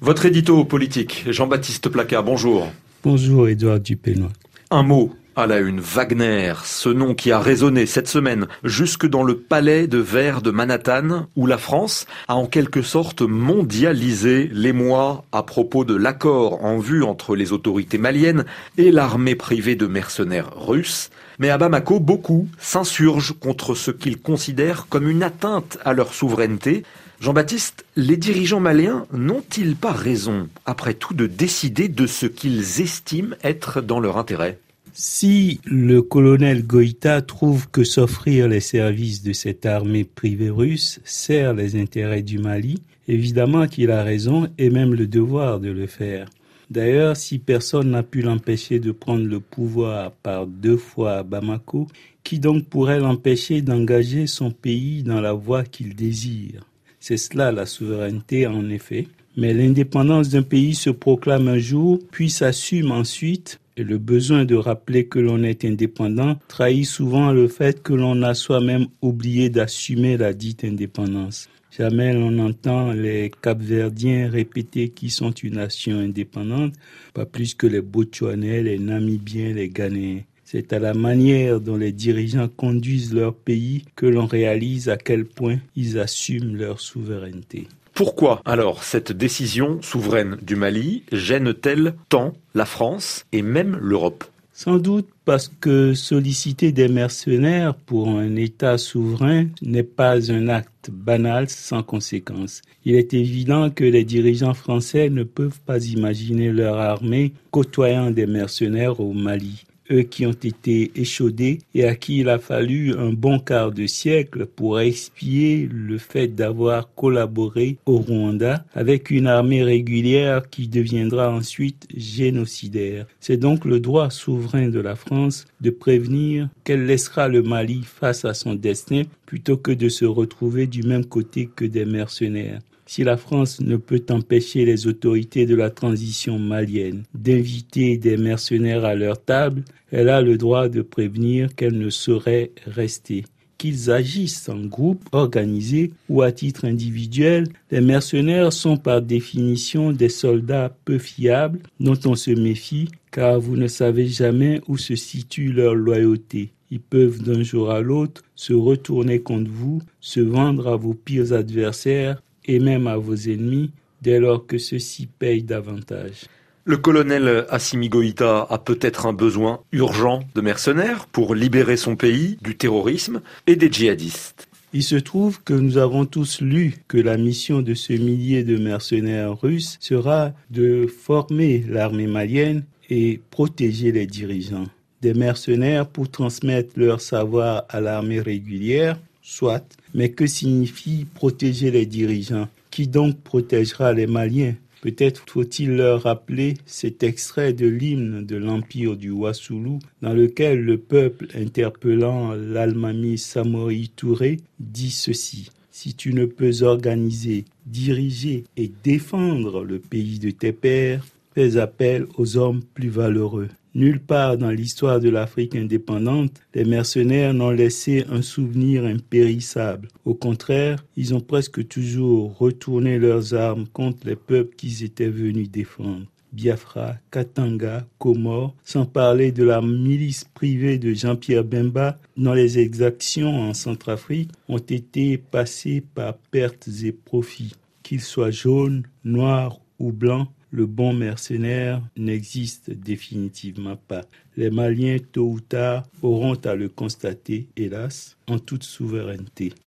Votre édito politique, Jean-Baptiste Placard, bonjour. Bonjour Édouard Dupénois. Un mot à la une, Wagner, ce nom qui a résonné cette semaine jusque dans le palais de verre de Manhattan, où la France a en quelque sorte mondialisé l'émoi à propos de l'accord en vue entre les autorités maliennes et l'armée privée de mercenaires russes. Mais à Bamako, beaucoup s'insurgent contre ce qu'ils considèrent comme une atteinte à leur souveraineté. Jean-Baptiste, les dirigeants maliens n'ont-ils pas raison, après tout, de décider de ce qu'ils estiment être dans leur intérêt? Si le colonel Goïta trouve que s'offrir les services de cette armée privée russe sert les intérêts du Mali, évidemment qu'il a raison et même le devoir de le faire. D'ailleurs, si personne n'a pu l'empêcher de prendre le pouvoir par deux fois à Bamako, qui donc pourrait l'empêcher d'engager son pays dans la voie qu'il désire? C'est cela la souveraineté en effet. Mais l'indépendance d'un pays se proclame un jour, puis s'assume ensuite et le besoin de rappeler que l'on est indépendant trahit souvent le fait que l'on a soi-même oublié d'assumer la dite indépendance. Jamais l'on entend les Capverdiens répéter qu'ils sont une nation indépendante, pas plus que les Botswanais, les Namibiens, les Ghanéens. C'est à la manière dont les dirigeants conduisent leur pays que l'on réalise à quel point ils assument leur souveraineté. Pourquoi alors cette décision souveraine du Mali gêne-t-elle tant la France et même l'Europe? Sans doute parce que solliciter des mercenaires pour un État souverain n'est pas un acte banal sans conséquence. Il est évident que les dirigeants français ne peuvent pas imaginer leur armée côtoyant des mercenaires au Mali qui ont été échaudés et à qui il a fallu un bon quart de siècle pour expier le fait d'avoir collaboré au Rwanda avec une armée régulière qui deviendra ensuite génocidaire. C'est donc le droit souverain de la France de prévenir qu'elle laissera le Mali face à son destin plutôt que de se retrouver du même côté que des mercenaires. Si la France ne peut empêcher les autorités de la transition malienne d'inviter des mercenaires à leur table, elle a le droit de prévenir qu'elle ne saurait rester qu'ils agissent en groupe organisé ou à titre individuel, les mercenaires sont par définition des soldats peu fiables dont on se méfie car vous ne savez jamais où se situe leur loyauté. Ils peuvent d'un jour à l'autre se retourner contre vous, se vendre à vos pires adversaires et même à vos ennemis dès lors que ceux-ci payent davantage. Le colonel Assimi Goïta a peut-être un besoin urgent de mercenaires pour libérer son pays du terrorisme et des djihadistes. Il se trouve que nous avons tous lu que la mission de ce millier de mercenaires russes sera de former l'armée malienne et protéger les dirigeants. Des mercenaires pour transmettre leur savoir à l'armée régulière, soit, mais que signifie protéger les dirigeants? Qui donc protégera les Maliens? Peut-être faut-il leur rappeler cet extrait de l'hymne de l'empire du Wassoulou dans lequel le peuple interpellant l'Almami Samori Touré dit ceci. Si tu ne peux organiser, diriger et défendre le pays de tes pères, fais appel aux hommes plus valeureux. Nulle part dans l'histoire de l'Afrique indépendante, les mercenaires n'ont laissé un souvenir impérissable. Au contraire, ils ont presque toujours retourné leurs armes contre les peuples qu'ils étaient venus défendre. Biafra, Katanga, Comores, sans parler de la milice privée de Jean-Pierre Bemba, dont les exactions en Centrafrique ont été passées par pertes et profits. Qu'ils soient jaunes, noirs ou blancs, le bon mercenaire n'existe définitivement pas. Les Maliens, tôt ou tard, auront à le constater, hélas, en toute souveraineté.